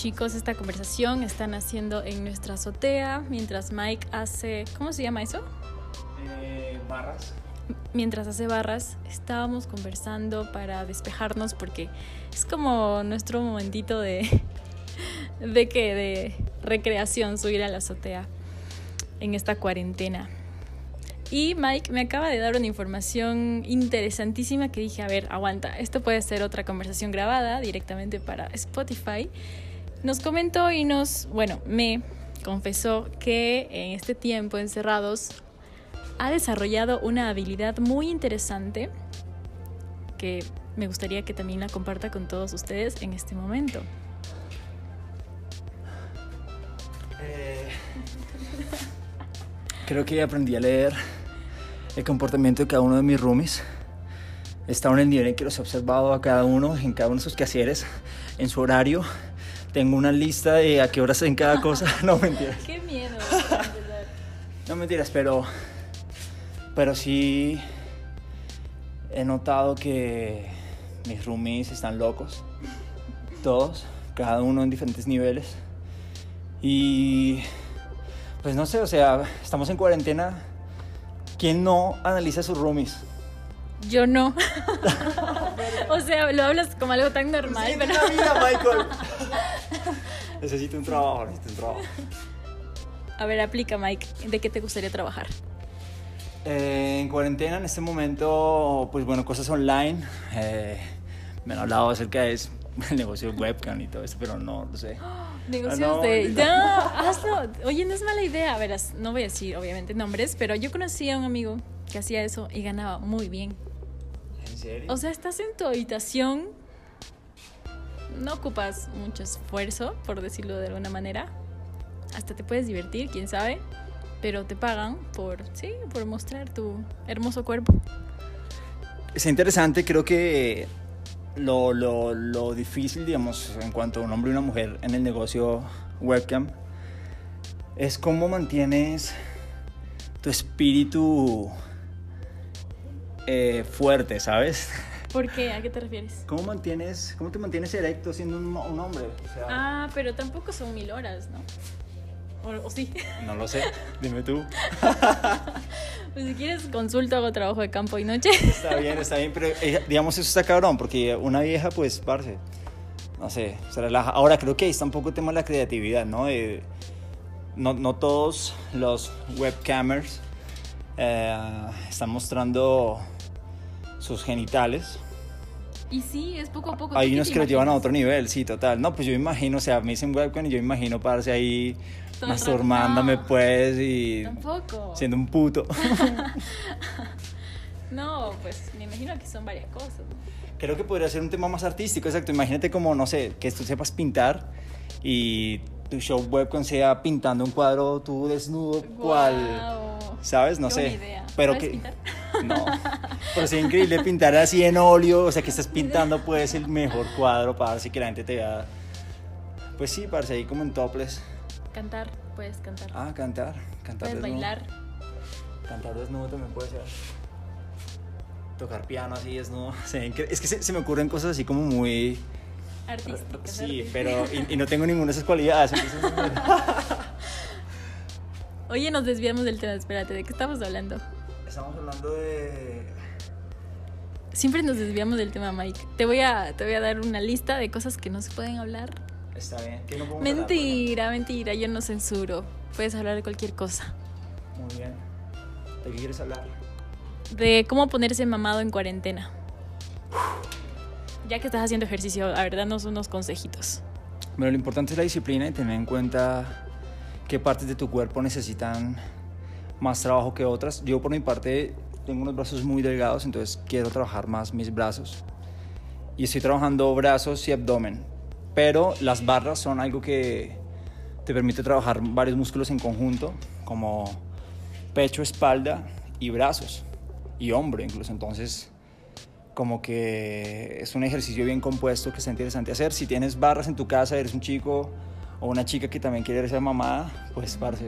chicos, esta conversación están haciendo en nuestra azotea mientras Mike hace, ¿cómo se llama eso? Eh, barras. Mientras hace barras, estábamos conversando para despejarnos porque es como nuestro momentito de, de que de recreación subir a la azotea en esta cuarentena. Y Mike me acaba de dar una información interesantísima que dije, a ver, aguanta, esto puede ser otra conversación grabada directamente para Spotify. Nos comentó y nos, bueno, me confesó que en este tiempo encerrados ha desarrollado una habilidad muy interesante que me gustaría que también la comparta con todos ustedes en este momento. Eh, creo que aprendí a leer el comportamiento de cada uno de mis roomies. Estaba en el nivel en que los he observado a cada uno, en cada uno de sus quehaceres, en su horario. Tengo una lista de a qué horas en cada cosa. No, mentiras. Qué miedo. no, mentiras, pero, pero sí he notado que mis roomies están locos. Todos, cada uno en diferentes niveles. Y pues no sé, o sea, estamos en cuarentena ¿Quién no analiza sus roomies? Yo no. o sea, lo hablas como algo tan normal. Sí, pero... vida, Michael. Necesito un trabajo, necesito un trabajo. A ver, aplica, Mike. ¿De qué te gustaría trabajar? Eh, en cuarentena, en este momento, pues bueno, cosas online. Eh, me han hablado acerca de el negocio de webcam y todo eso, pero no lo sé. Negocios ah, de. Ya, hazlo. Oye, no es mala idea. Verás, no voy a decir obviamente nombres, pero yo conocí a un amigo que hacía eso y ganaba muy bien. ¿En serio? O sea, estás en tu habitación, no ocupas mucho esfuerzo, por decirlo de alguna manera. Hasta te puedes divertir, quién sabe. Pero te pagan por, sí, por mostrar tu hermoso cuerpo. Es interesante, creo que lo, lo, lo, difícil, digamos, en cuanto a un hombre y una mujer en el negocio webcam, es cómo mantienes tu espíritu eh, fuerte, ¿sabes? ¿Por qué? ¿A qué te refieres? ¿Cómo, mantienes, cómo te mantienes erecto siendo un, un hombre? ah, pero tampoco son mil horas, ¿no? ¿O, sí? No lo sé, dime tú. pues si quieres consulta hago trabajo de campo y noche. está bien, está bien, pero eh, digamos eso está cabrón, porque una vieja pues, parce, no sé, se relaja. Ahora creo que ahí está un poco el tema de la creatividad, ¿no? no, no, todos los webcamers eh, están mostrando sus genitales. Y sí, es poco a poco. Hay unos que lo llevan a otro nivel, sí, total. No, pues yo imagino, o sea, me dicen webcam y yo imagino pararse ahí masturmándome pues y Tampoco. siendo un puto. no, pues me imagino que son varias cosas. Creo que podría ser un tema más artístico, exacto. Imagínate como, no sé, que tú sepas pintar y tu show webcam sea pintando un cuadro tú desnudo, cual, ¿sabes? No sé. Idea. Pero que pintar? no. Pero sería increíble pintar así en óleo, o sea, que estás pintando pues el mejor cuadro para así que la gente te vea. Pues sí, parece ahí como en topless. Cantar, puedes cantar. Ah, cantar. Cantar puedes bailar. Cantar desnudo también puede ser. Tocar piano así desnudo. es que se, me ocurren cosas así como muy... Artísticas. Sí, pero... Y, no tengo ninguna de esas cualidades. Oye, nos desviamos del tema. Espérate, ¿de qué estamos hablando? Estamos hablando de... Siempre nos desviamos del tema, Mike. Te voy a, te voy a dar una lista de cosas que no se pueden hablar Está bien. ¿Qué no mentira, mentira, yo no censuro. Puedes hablar de cualquier cosa. Muy bien. ¿De qué quieres hablar? De cómo ponerse mamado en cuarentena. Ya que estás haciendo ejercicio, a ver, danos unos consejitos. Bueno, lo importante es la disciplina y tener en cuenta qué partes de tu cuerpo necesitan más trabajo que otras. Yo por mi parte tengo unos brazos muy delgados, entonces quiero trabajar más mis brazos. Y estoy trabajando brazos y abdomen pero las barras son algo que te permite trabajar varios músculos en conjunto, como pecho, espalda y brazos, y hombro incluso. Entonces, como que es un ejercicio bien compuesto que está interesante hacer. Si tienes barras en tu casa, eres un chico o una chica que también quiere ser mamá, pues parce,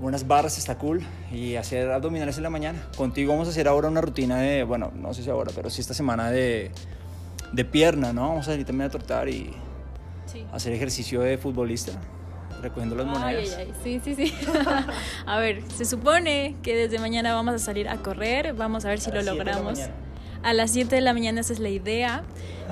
unas barras está cool y hacer abdominales en la mañana. Contigo vamos a hacer ahora una rutina de, bueno, no sé si ahora, pero sí esta semana de de pierna, ¿no? Vamos a ir también a trotar y... Sí. hacer ejercicio de futbolista, recogiendo las monedas. Ay, ay, ay. Sí, sí, sí. a ver, se supone que desde mañana vamos a salir a correr. Vamos a ver si A lo la logramos. A las 7 de la mañana esa es la idea.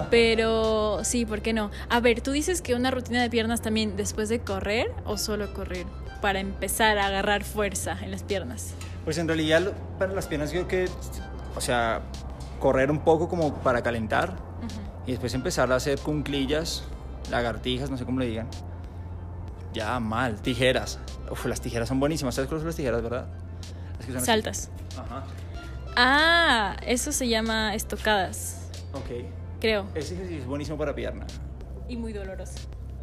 Pero sí, ¿por qué no? A ver, tú dices que una rutina de piernas también después de correr o solo correr para empezar a agarrar fuerza en las piernas. Pues en realidad para las piernas yo creo que, o sea, correr un poco como para calentar y después empezar a hacer cunclillas, lagartijas, no sé cómo le digan. Ya, mal, tijeras. Uf, las tijeras son buenísimas. ¿Sabes cuáles son las tijeras, verdad? Las que son así. Saltas. Ajá. Ah, eso se llama estocadas, Ok. creo. Ese ejercicio es buenísimo para pierna. Y muy doloroso.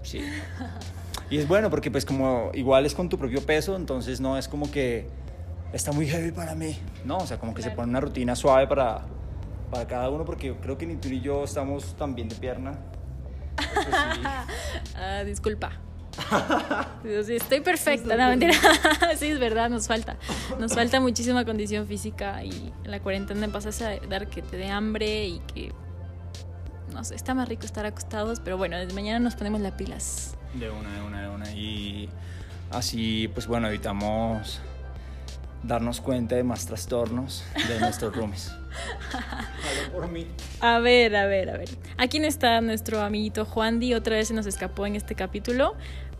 Sí. Y es bueno porque pues como igual es con tu propio peso, entonces no es como que está muy heavy para mí. No, o sea, como que se pone una rutina suave para, para cada uno porque yo creo que ni tú ni yo estamos tan bien de pierna. Sí. Ah, disculpa. Estoy perfecta, no mentira. Sí, es verdad, nos falta. Nos falta muchísima condición física y en la cuarentena pasas a dar que te dé hambre y que. No sé, está más rico estar acostados, pero bueno, desde mañana nos ponemos las pilas. De una, de una, de una. Y así, pues bueno, evitamos darnos cuenta de más trastornos de nuestros roomies. Hablo por mí. A ver, a ver, a ver. Aquí no está nuestro amiguito Juan Di, otra vez se nos escapó en este capítulo,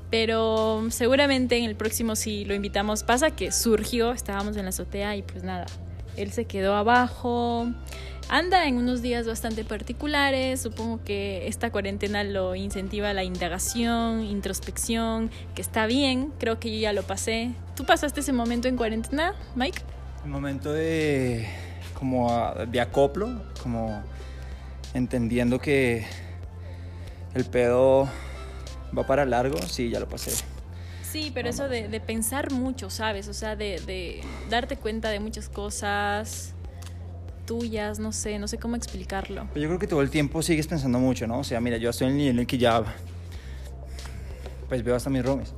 pero seguramente en el próximo si lo invitamos. Pasa que surgió, estábamos en la azotea y pues nada, él se quedó abajo. Anda en unos días bastante particulares, supongo que esta cuarentena lo incentiva la indagación, introspección, que está bien, creo que yo ya lo pasé. ¿Tú pasaste ese momento en cuarentena, Mike? Un momento de como a- de acoplo, como entendiendo que el pedo va para largo, sí, ya lo pasé. Sí, pero eso de, de pensar mucho, ¿sabes? O sea, de, de darte cuenta de muchas cosas tuyas, no sé, no sé cómo explicarlo. Pero yo creo que todo el tiempo sigues pensando mucho, ¿no? O sea, mira, yo estoy en el nivel en el que ya pues veo hasta mis roomies.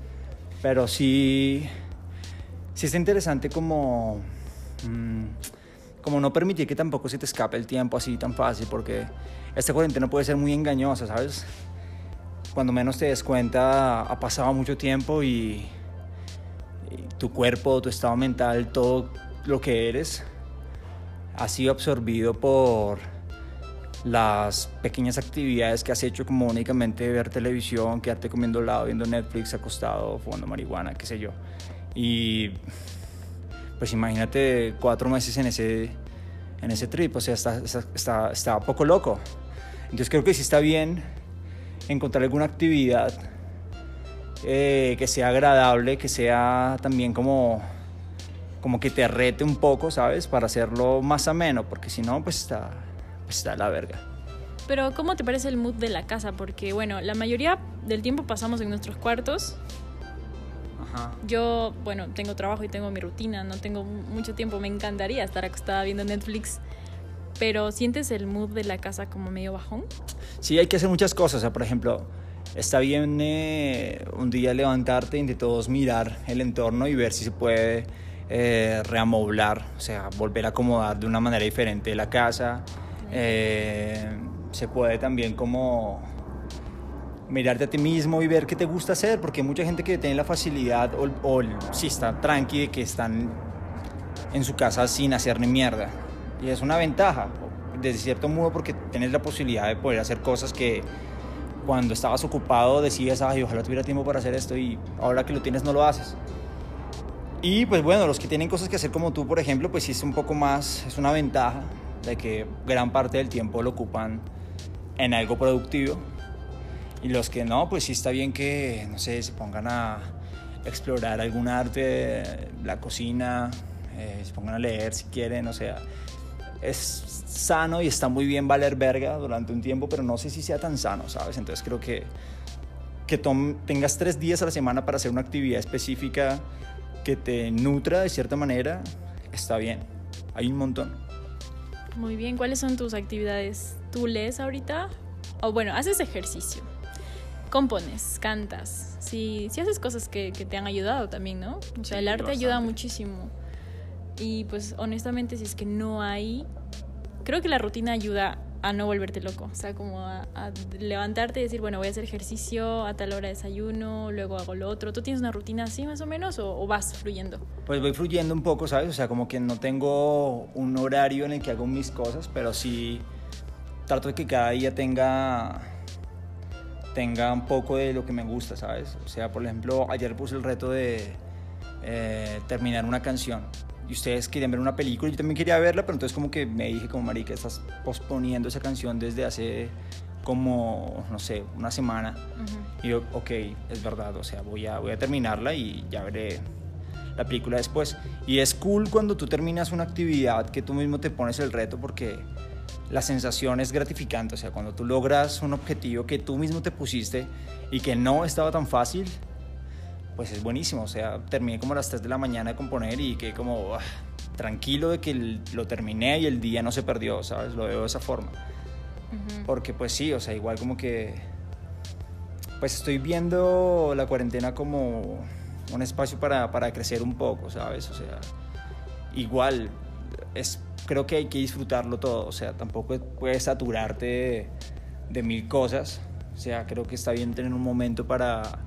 Pero sí sí está interesante como mm, como no permitir que tampoco se te escape el tiempo así tan fácil porque esta cuarentena puede ser muy engañosa, ¿sabes? Cuando menos te des cuenta ha pasado mucho tiempo y, y tu cuerpo, tu estado mental, todo lo que eres ha sido absorbido por las pequeñas actividades que has hecho como únicamente ver televisión, quedarte comiendo helado, viendo Netflix, acostado, fumando marihuana, qué sé yo. Y pues imagínate cuatro meses en ese, en ese trip, o sea, está, está, está, está poco loco. Entonces creo que sí está bien encontrar alguna actividad eh, que sea agradable, que sea también como como que te rete un poco, ¿sabes? Para hacerlo más ameno, porque si no, pues está, pues está la verga. Pero ¿cómo te parece el mood de la casa? Porque bueno, la mayoría del tiempo pasamos en nuestros cuartos. Ajá. Yo, bueno, tengo trabajo y tengo mi rutina, no tengo mu- mucho tiempo, me encantaría estar acostada viendo Netflix. Pero ¿sientes el mood de la casa como medio bajón? Sí, hay que hacer muchas cosas. O sea, por ejemplo, está bien eh, un día levantarte y entre todos mirar el entorno y ver si se puede eh, reamoblar, o sea, volver a acomodar de una manera diferente la casa. Eh, se puede también como mirarte a ti mismo y ver qué te gusta hacer, porque hay mucha gente que tiene la facilidad o, o sí está tranqui de que están en su casa sin hacer ni mierda. Y es una ventaja, desde cierto modo, porque tienes la posibilidad de poder hacer cosas que cuando estabas ocupado decías, ay, ojalá tuviera tiempo para hacer esto y ahora que lo tienes no lo haces. Y pues bueno, los que tienen cosas que hacer como tú, por ejemplo, pues sí es un poco más, es una ventaja de que gran parte del tiempo lo ocupan en algo productivo. Y los que no, pues sí está bien que, no sé, se pongan a explorar algún arte, la cocina, eh, se pongan a leer si quieren, o sea, es sano y está muy bien valer verga durante un tiempo, pero no sé si sea tan sano, ¿sabes? Entonces creo que que tengas tres días a la semana para hacer una actividad específica que te nutra de cierta manera, está bien. Hay un montón. Muy bien, ¿cuáles son tus actividades? ¿Tú lees ahorita? O bueno, haces ejercicio, compones, cantas. Si, si haces cosas que, que te han ayudado también, ¿no? O sea, Sí, el arte ayuda bastante. muchísimo. Y pues honestamente, si es que no hay, creo que la rutina ayuda a no volverte loco. O sea, como a, a levantarte y decir, bueno, voy a hacer ejercicio, a tal hora desayuno, luego hago lo otro. ¿Tú tienes una rutina así más o menos o, o vas fluyendo? Pues voy fluyendo un poco, ¿sabes? O sea, como que no tengo un horario en el que hago mis cosas, pero sí trato de que cada día tenga tenga un poco de lo que me gusta, ¿sabes? O sea, por ejemplo, ayer puse el reto de eh, terminar una canción y ustedes querían ver una película, yo también quería verla, pero entonces como que me dije como marica, estás posponiendo esa canción desde hace como, no sé, una semana. Y yo, ok, es verdad, o sea, voy a, voy a terminarla y ya veré la película después. Y es cool cuando tú terminas una actividad que tú mismo te pones el reto porque la sensación es gratificante, o sea, cuando tú logras un objetivo que tú mismo te pusiste y que no estaba tan fácil, pues es buenísimo. O sea, terminé como a las 3 de la mañana de componer y quedé como ah, tranquilo de que lo terminé y el día no se perdió, ¿sabes? Lo veo de esa forma. Porque pues sí, o sea, igual como que... Pues estoy viendo la cuarentena como un espacio para, para crecer un poco, ¿sabes? O sea, igual, es, creo que hay que disfrutarlo todo, o sea, tampoco puedes saturarte de, de mil cosas, o sea, creo que está bien tener un momento para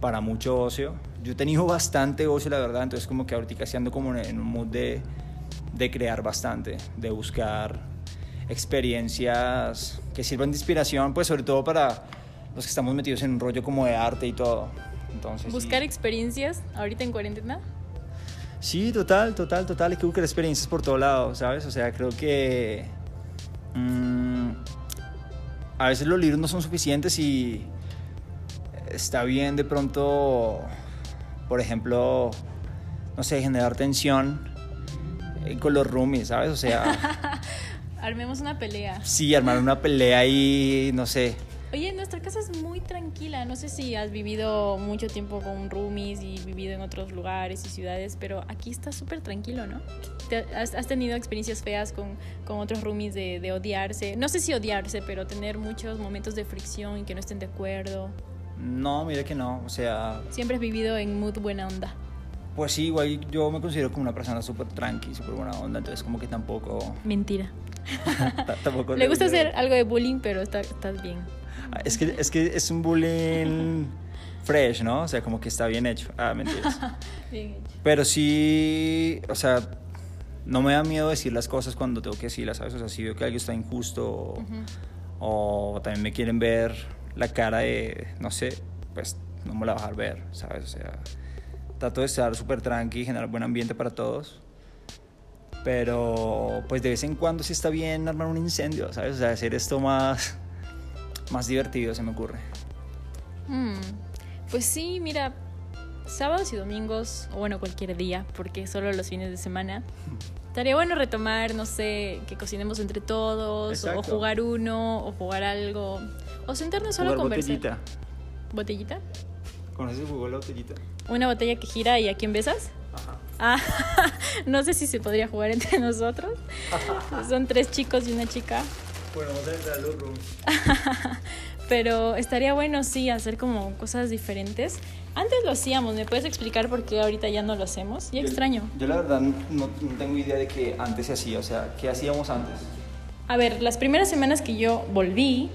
para mucho ocio. Yo he tenido bastante ocio, la verdad, entonces como que ahorita sí ando como en un mood de, de crear bastante, de buscar experiencias que sirvan de inspiración, pues sobre todo para los que estamos metidos en un rollo como de arte y todo. Entonces, ¿Buscar experiencias ahorita en cuarentena? Sí, total, total, total. Hay que buscar experiencias por todo lado, ¿sabes? O sea, creo que mmm, a veces los libros no son suficientes y está bien de pronto, por ejemplo, no sé, generar tensión eh, con los roomies, ¿sabes? O sea... Armemos una pelea. Sí, armar una pelea y no sé. Oye, nuestra casa es muy tranquila. No sé si has vivido mucho tiempo con roomies y vivido en otros lugares y ciudades, pero aquí está súper tranquilo, ¿no? has, has, tenido experiencias feas con, con otros roomies de, de odiarse? No sé si odiarse, pero tener muchos momentos de fricción y que no estén de acuerdo. No, mire que no, o sea... Siempre has vivido en mood buena onda. Pues sí, igual yo me considero como una persona súper tranqui, súper buena onda, entonces como que tampoco... Mentira. tampoco Le gusta hacer algo de bullying, pero está, estás bien. Es que, es que es un bullying fresh, ¿no? O sea, como que está bien hecho. Ah, mentiras. bien hecho. Pero sí, o sea, no me da miedo decir las cosas cuando tengo que decirlas, ¿sabes? O sea, si veo que alguien está injusto o, uh -huh. o también me quieren ver la cara de, no sé, pues no me la va a ver, ¿sabes? O sea, trato de estar súper tranqui, generar buen ambiente para todos. Pero pues de vez en cuando sí está bien armar un incendio, ¿sabes? O sea, hacer esto más, más divertido, se me ocurre. Mm, pues sí, mira, sábados y domingos, o bueno, cualquier día, porque solo los fines de semana, estaría bueno retomar, no sé, que cocinemos entre todos, Exacto. o jugar uno, o jugar algo, o sentarnos solo a conversar. Botellita. ¿Botellita? ¿Conoces el juego de la botellita? Una botella que gira y a quién besas. Ajá. Ah, no sé si se podría jugar entre nosotros. Son tres chicos y una chica. Bueno, vamos a entrar a los rooms. Pero estaría bueno, sí, hacer como cosas diferentes. Antes lo hacíamos, ¿me puedes explicar por qué ahorita ya no lo hacemos? Ya yo, extraño. Yo la verdad no, no, tengo idea de que antes se hacía, o sea, ¿qué hacíamos antes? A ver, las primeras semanas que yo volví,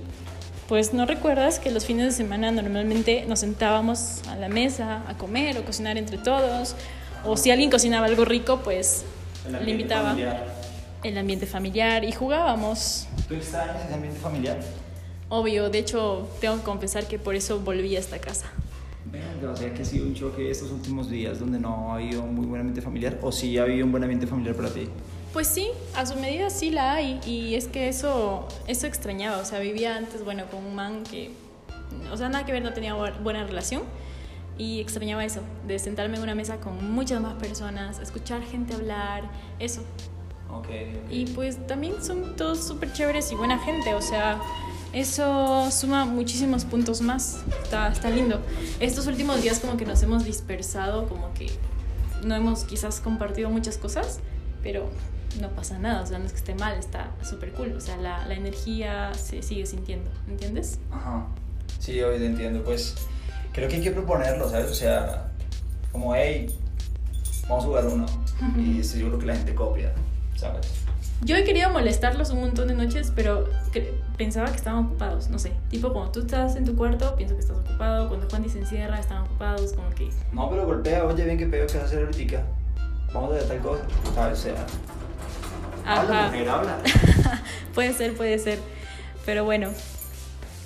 pues no recuerdas que los fines de semana normalmente nos sentábamos a la mesa a comer o cocinar entre todos, o si alguien cocinaba algo rico, pues le invitaba familiar. el ambiente familiar y jugábamos. ¿Tú extrañas ese ambiente familiar? Obvio, de hecho tengo que confesar que por eso volví a esta casa. Venga, o sea que ha sido un choque estos últimos días donde no ha habido un muy buen ambiente familiar o sí ha habido un buen ambiente familiar para ti. Pues sí, a su medida sí la hay y es que eso, eso extrañaba, o sea, vivía antes, bueno, con un man que, o sea, nada que ver, no tenía buena relación y extrañaba eso, de sentarme en una mesa con muchas más personas, escuchar gente hablar, eso. Okay, okay. Y pues también son todos súper chéveres y buena gente, o sea, eso suma muchísimos puntos más, está, está lindo. Estos últimos días como que nos hemos dispersado, como que no hemos quizás compartido muchas cosas, pero no pasa nada, o sea, no es que esté mal, está súper cool, o sea, la, la, energía se sigue sintiendo, ¿entiendes? Ajá, sí, hoy te entiendo, pues creo que hay que proponerlo, ¿sabes? O sea, como, hey, vamos a jugar uno, y yo creo que la gente copia, ¿sabes? Yo he querido molestarlos un montón de noches, pero pensaba que estaban ocupados, no sé. Tipo, cuando tú estás en tu cuarto, pienso que estás ocupado. Cuando Juan se encierra, están ocupados, como que... No, pero golpea, oye, bien que pedo que vas a hacer ahorita. Vamos a hacer tal cosa. ¿Sabes? O sea, habla, Ajá. mujer, habla. Puede ser, puede ser. Pero bueno.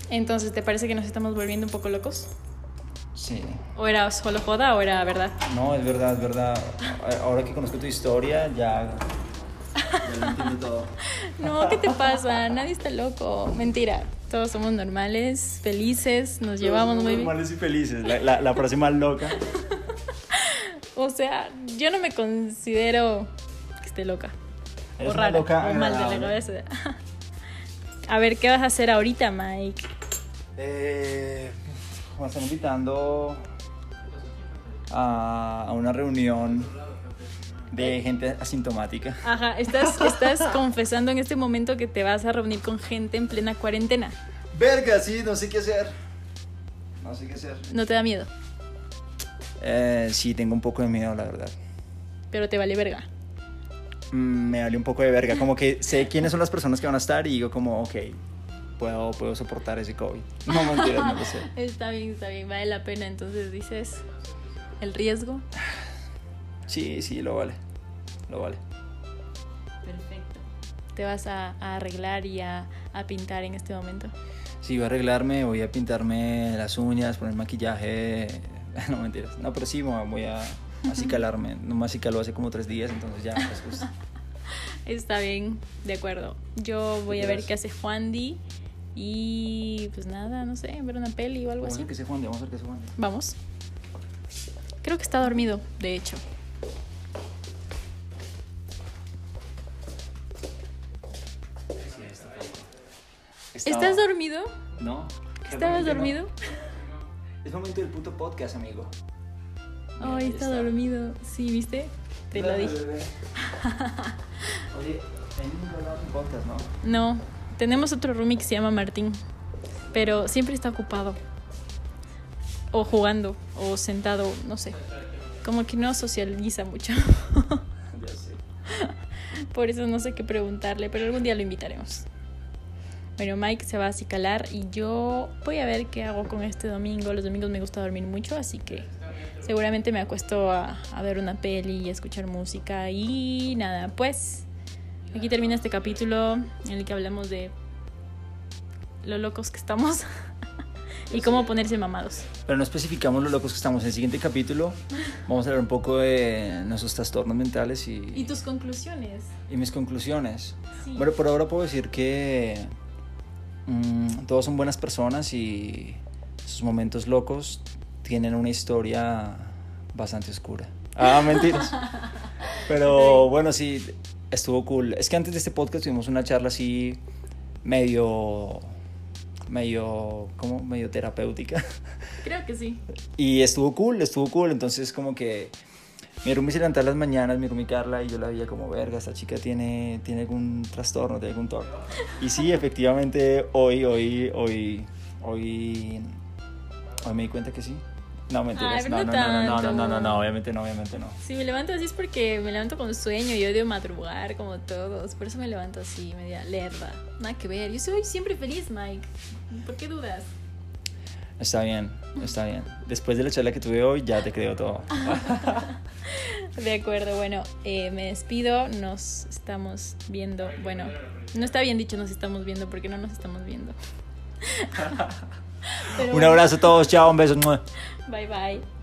Entonces, ¿te parece que nos estamos volviendo un poco locos? Sí. ¿O era solo joda o era verdad? No, es verdad, es verdad. Ahora que conozco tu historia, ya. Ya lo entiendo todo. No, ¿qué te pasa? Nadie está loco. Mentira. Todos somos normales, felices, nos llevamos muy bien. Normales y felices. La, la, la frase más loca. O sea, yo no me considero que esté loca. Eres o rara. loca o mal de la cabeza. A ver, ¿qué vas a hacer ahorita, Mike? Eh, me están invitando a, a una reunión de gente asintomática. Ajá, estás, estás confesando en este momento que te vas a reunir con gente en plena cuarentena. Verga, sí, no sé qué hacer. No sé qué hacer. No te da miedo, Eh, sí, tengo un poco de miedo, la verdad. pero te vale verga. Mm, me vale un poco de verga. Como que sé quiénes son las personas que van a estar y digo como, ok, puedo, puedo soportar ese COVID. No, mentiras, no lo sé. Está bien, está bien, vale la pena. Entonces dices, el riesgo. Sí, sí, lo vale. Lo vale. Perfecto. Te vas a, a arreglar y a, a pintar en este momento. Sí, voy a arreglarme, voy a pintarme las uñas, poner maquillaje. No, mentiras. No, pero sí, voy a acicalarme. No me acicaló hace como tres días, entonces ya, pues justo. Está bien, de acuerdo. Yo voy a ver qué hace Juan Di y pues nada, no sé, ver una peli o algo Vamos a así. ver qué se Juan, vamos a ver qué se Juan. Vamos. Creo que está dormido, de hecho. ¿Estás dormido? No. ¿Estabas dormido? Es momento del puto podcast, amigo. Mira, Ay, está dormido. Sí, ¿viste? Te lo dije. Oye, podcast, ¿no? No, tenemos otro roomie que se llama Martín, pero siempre está ocupado. O jugando, o sentado, no sé. Como que no socializa mucho. Ya sé. Por eso no sé qué preguntarle, pero algún día lo invitaremos. Bueno, Mike se va a acicalar y yo voy a ver qué hago con este domingo. Los domingos me gusta dormir mucho, así que seguramente me acuesto a, a ver una peli y a escuchar música. Y nada, pues aquí termina este capítulo en el que hablamos de lo locos que estamos y cómo ponerse mamados. Pero no especificamos lo locos que estamos. En el siguiente capítulo vamos a hablar un poco de nuestros trastornos mentales y, ¿Y tus conclusiones? y mis conclusiones. Sí. Bueno, por ahora puedo decir que mm, todos son buenas personas y sus momentos locos tienen una historia bastante oscura. Ah, mentiras. Pero bueno, sí, estuvo cool. Es que antes de este podcast tuvimos una charla así medio medio como medio terapéutica Creo que sí. y estuvo cool, estuvo cool, entonces como que mi roomie se levantaba las mañanas, mi roomie Carla, y yo la veía como, verga, esta chica tiene, tiene algún trastorno, tiene algún toque. Y sí, efectivamente, hoy, hoy, hoy, hoy, hoy me di cuenta que sí. No, mentiras, Ay, no, no, no no, no, no, no, no, obviamente no, obviamente no. Si me levanto así es porque me levanto con sueño y odio madrugar como todos. Por eso me levanto así, media lerda. Nada que ver. Yo soy siempre feliz, Mike. ¿Por qué dudas? Está bien, está bien. Después de la charla que tuve hoy, ya te creo todo. De acuerdo, bueno, eh, me despido. Nos estamos viendo. Bueno, no está bien dicho nos estamos viendo porque no nos estamos viendo. Pero Un bueno, abrazo a todos, chao, un beso. Bye bye.